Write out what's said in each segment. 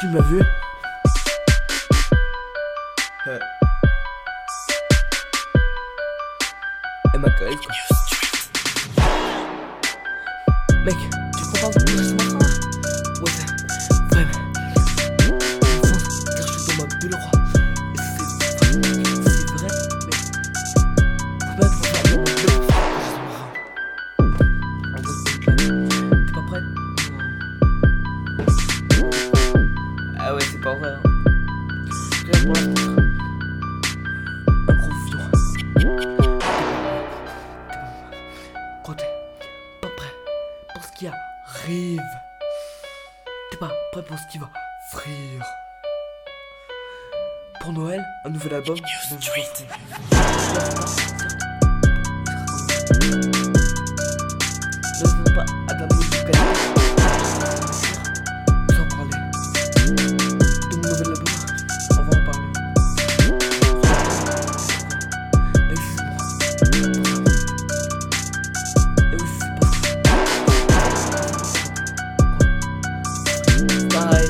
Tu m'as vu? Eh. m'a cueilli. Mec, tu peux rendre plus. Quand t'es pas prêt Pour ce qui arrive. T'es pas prêt pour ce qui va frire. Pour Noël, un nouvel album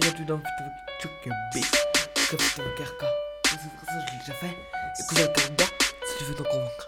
dirait tout dans Chuck euh, B. Comme c'est un carca. C'est pour que je l'ai déjà fait. Écoute un carca si tu veux t'en convaincre.